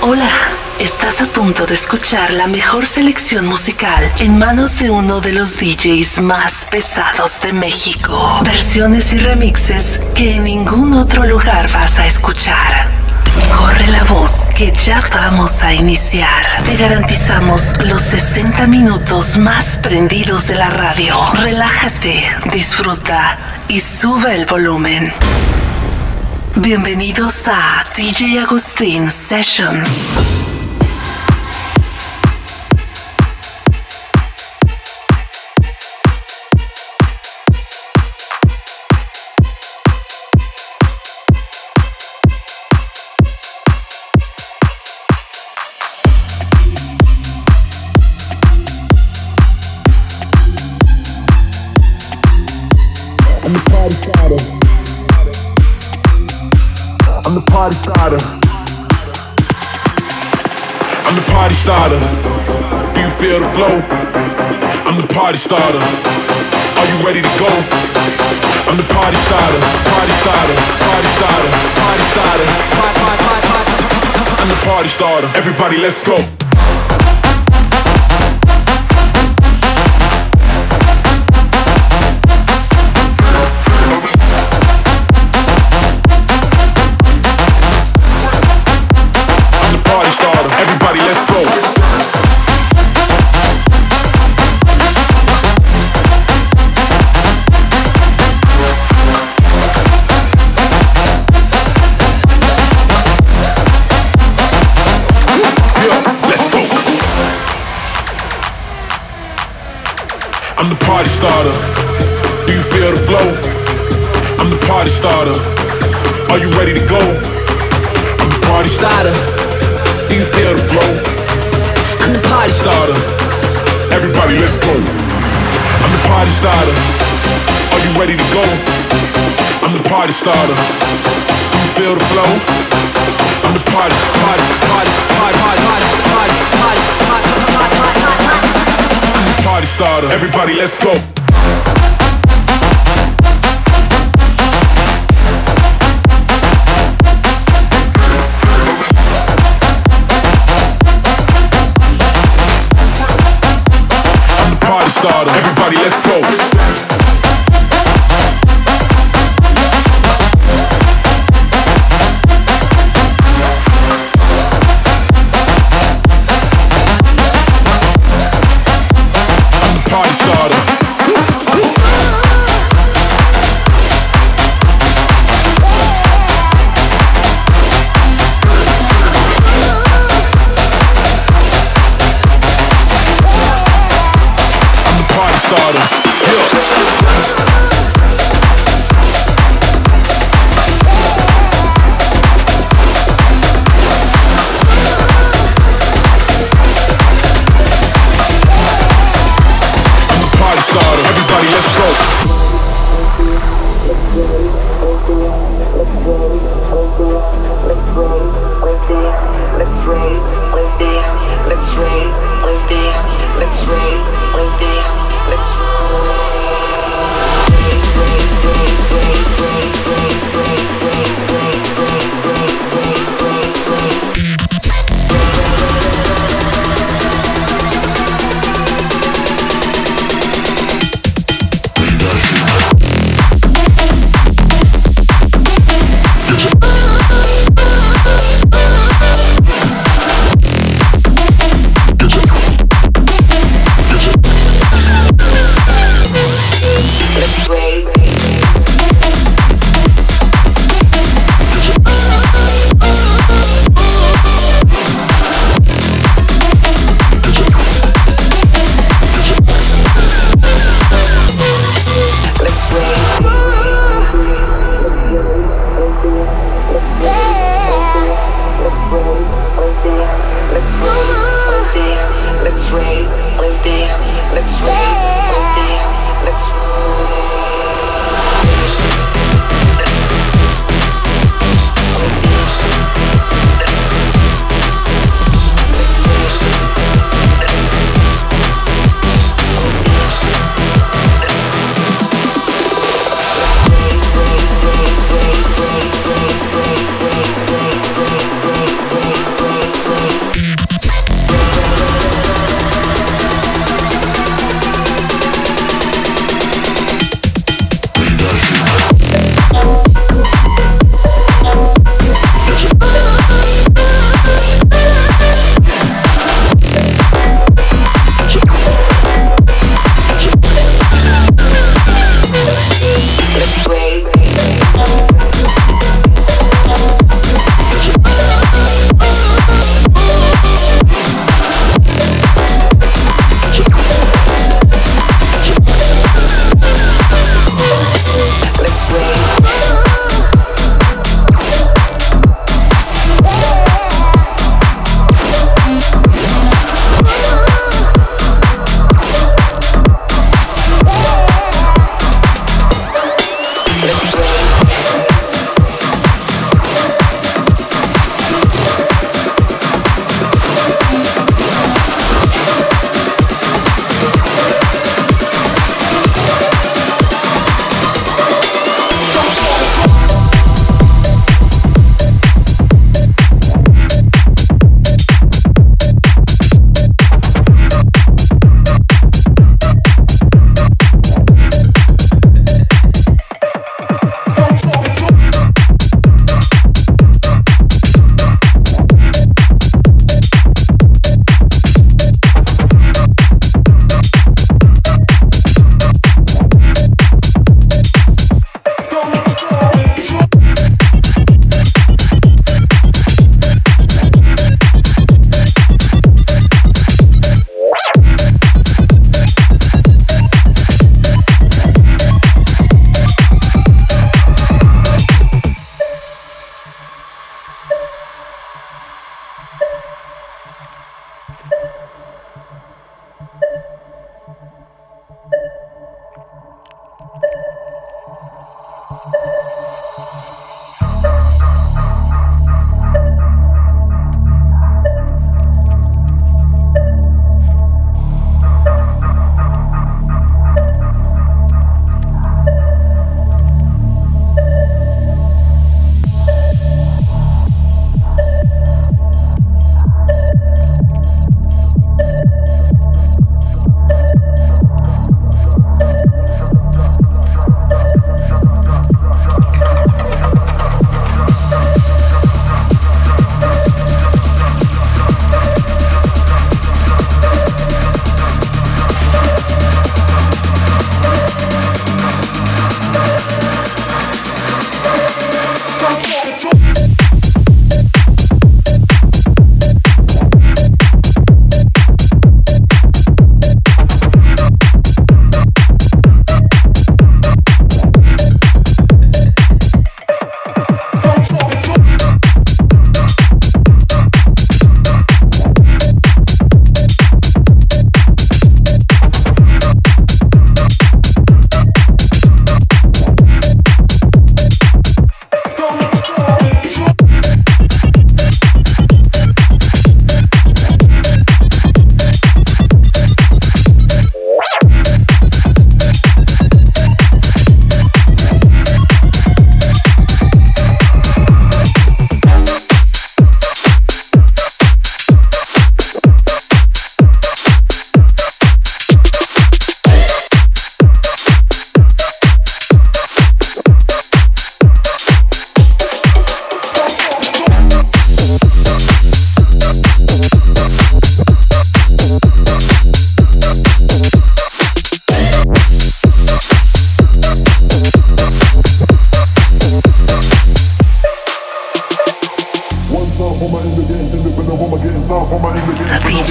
Hola, estás a punto de escuchar la mejor selección musical en manos de uno de los DJs más pesados de México. Versiones y remixes que en ningún otro lugar vas a escuchar. Corre la voz que ya vamos a iniciar. Te garantizamos los 60 minutos más prendidos de la radio. Relájate, disfruta y sube el volumen. Bienvenidos a DJ Agustín Sessions. I'm the party. I'm the party starter. I'm the party starter. Do you feel the flow? I'm the party starter. Are you ready to go? I'm the party starter. Party starter. Party starter. Party starter. I'm the party starter. Everybody, let's go. I'm the party starter. Do you feel the flow? I'm the party starter. Are you ready to go? I'm the party starter. Do you feel the flow? I'm the party starter. Everybody, let's go. I'm the party starter. Are you ready to go? I'm the party starter. Do you feel the flow? I'm the party, party, party, party, party, party, party, party. party party starter. Everybody, let's go. Everybody, let's go.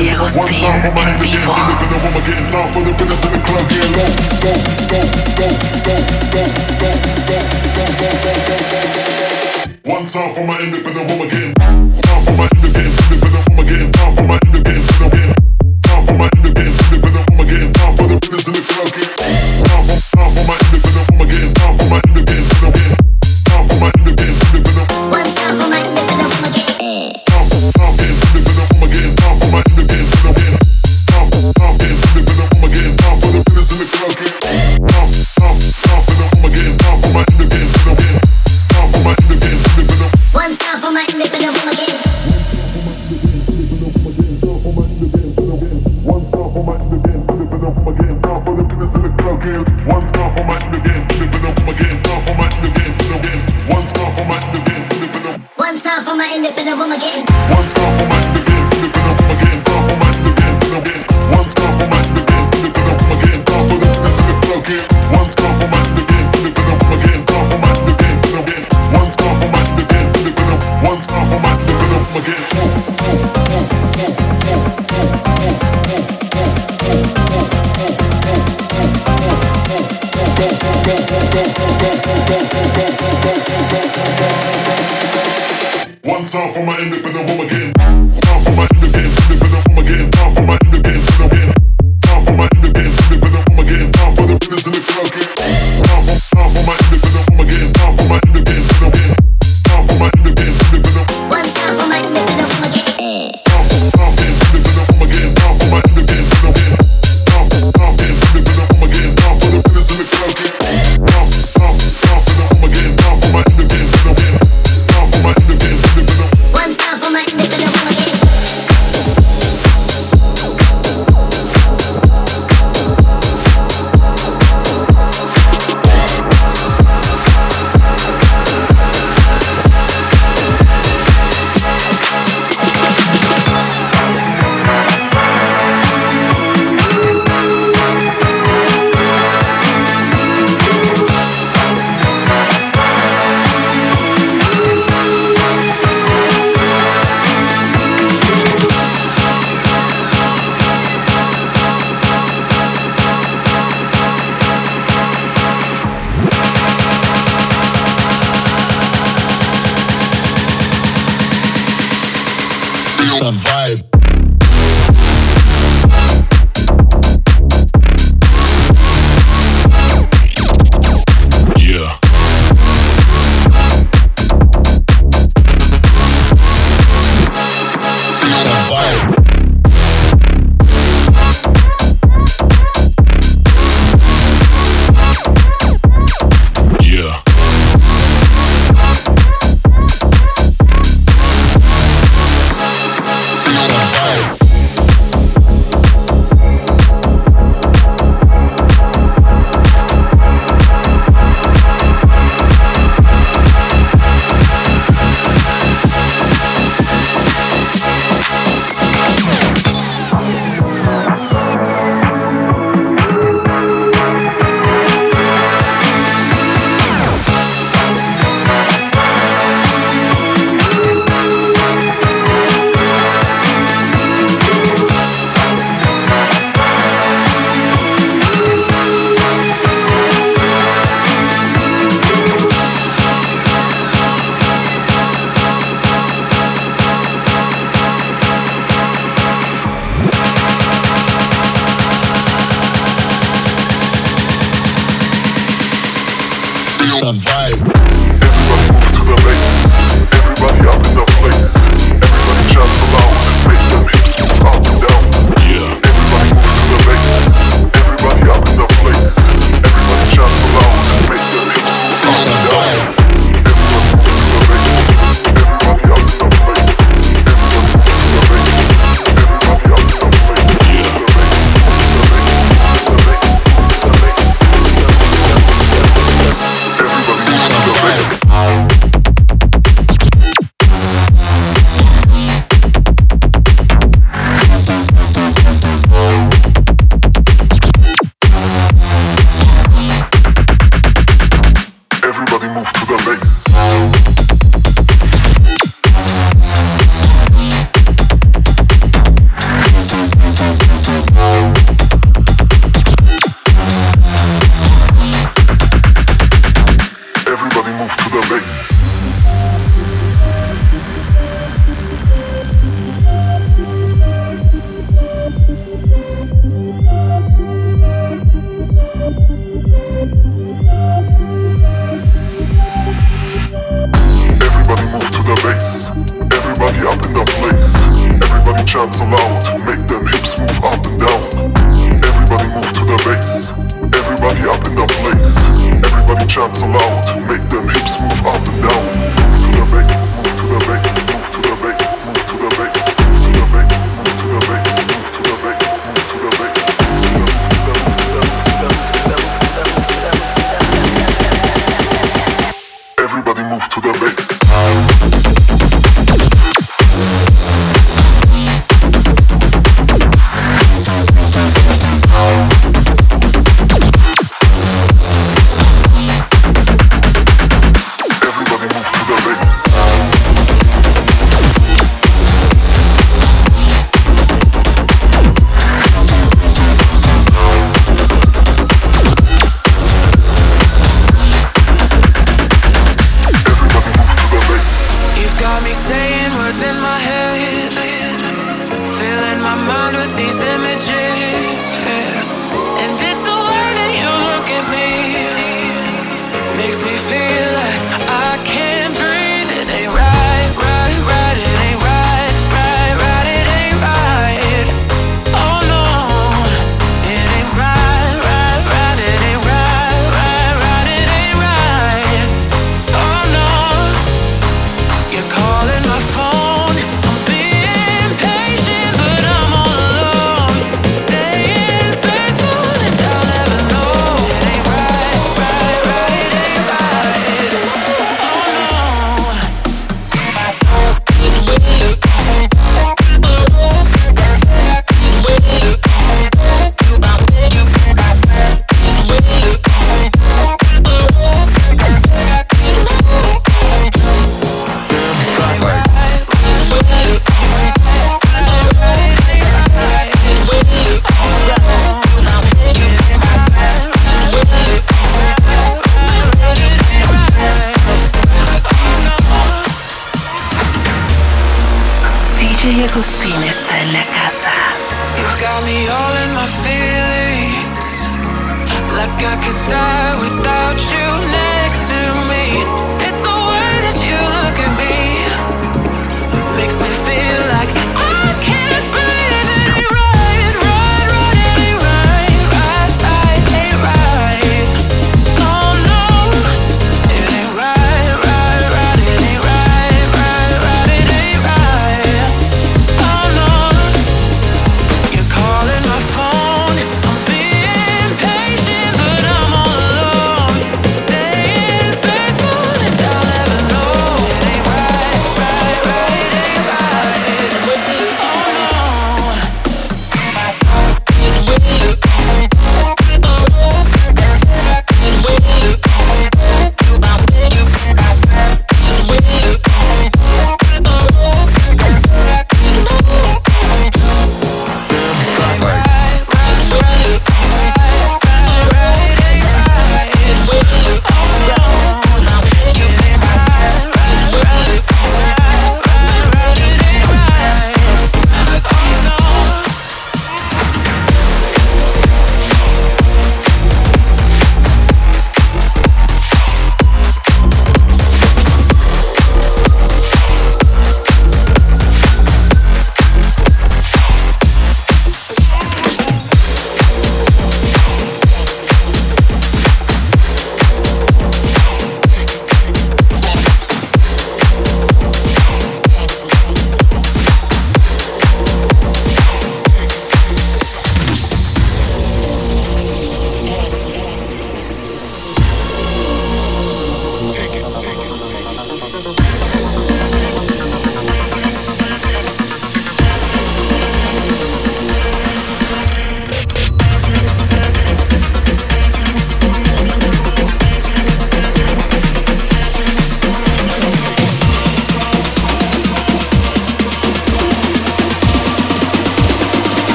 Willie Agustín en vivo. One time for my independent woman getting Down for my independent woman. Down for my independent woman again. time for my independent woman getting. One time for my Chants aloud. Make them hips images. Yeah. And it's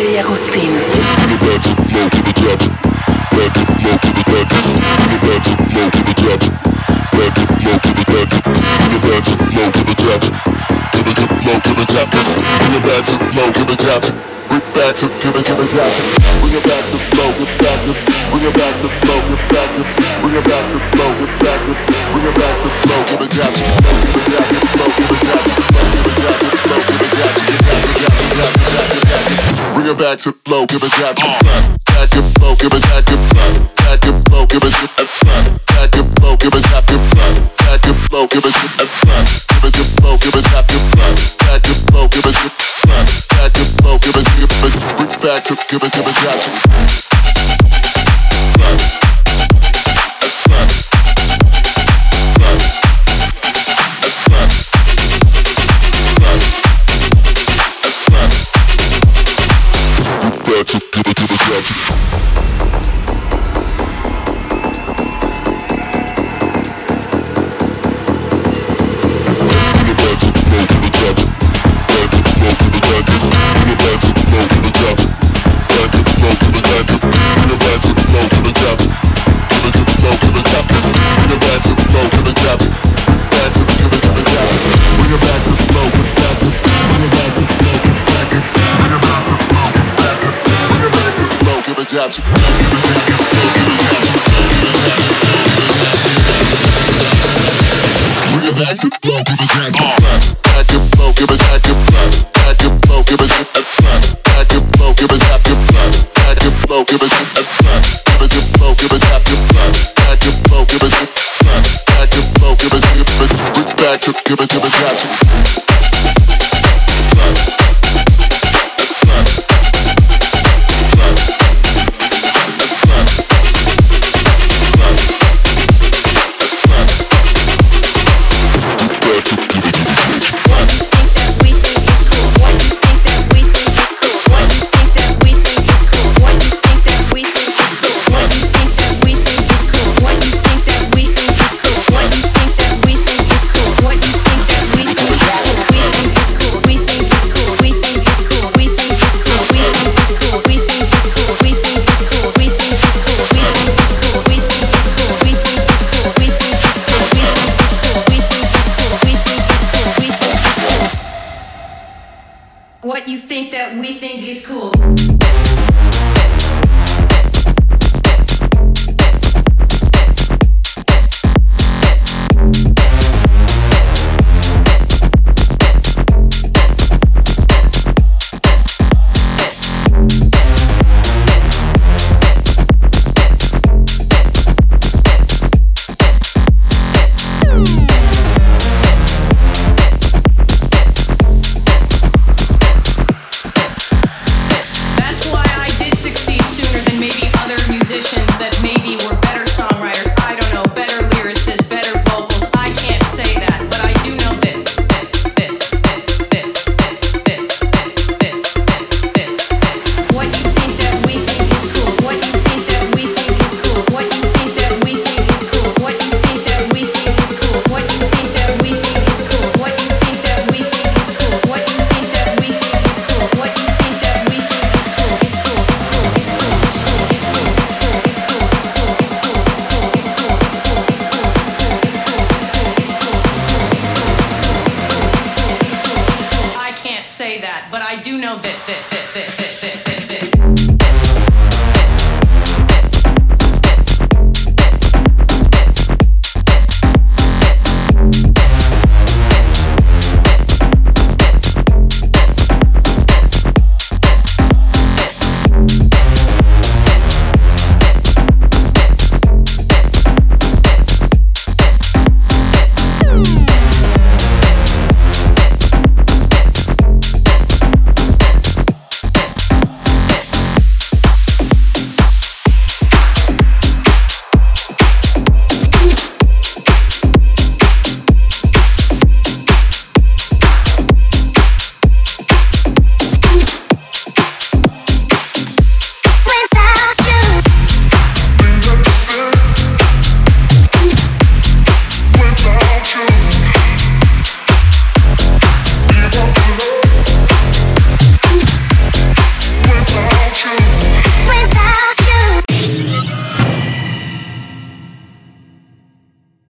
DJ Agustín. Give it up. back to flow, give it back to back. Back and flow, give it back to back. Back and flow, give it back to back. Back and flow, give it back to back. Back and flow, give it back to back. Give it to flow, give it back to back. Back and flow, give it to back. Back and flow, give it back to back. Back and flow, give it back to back. Club. nuts. Bring it back to the nuts.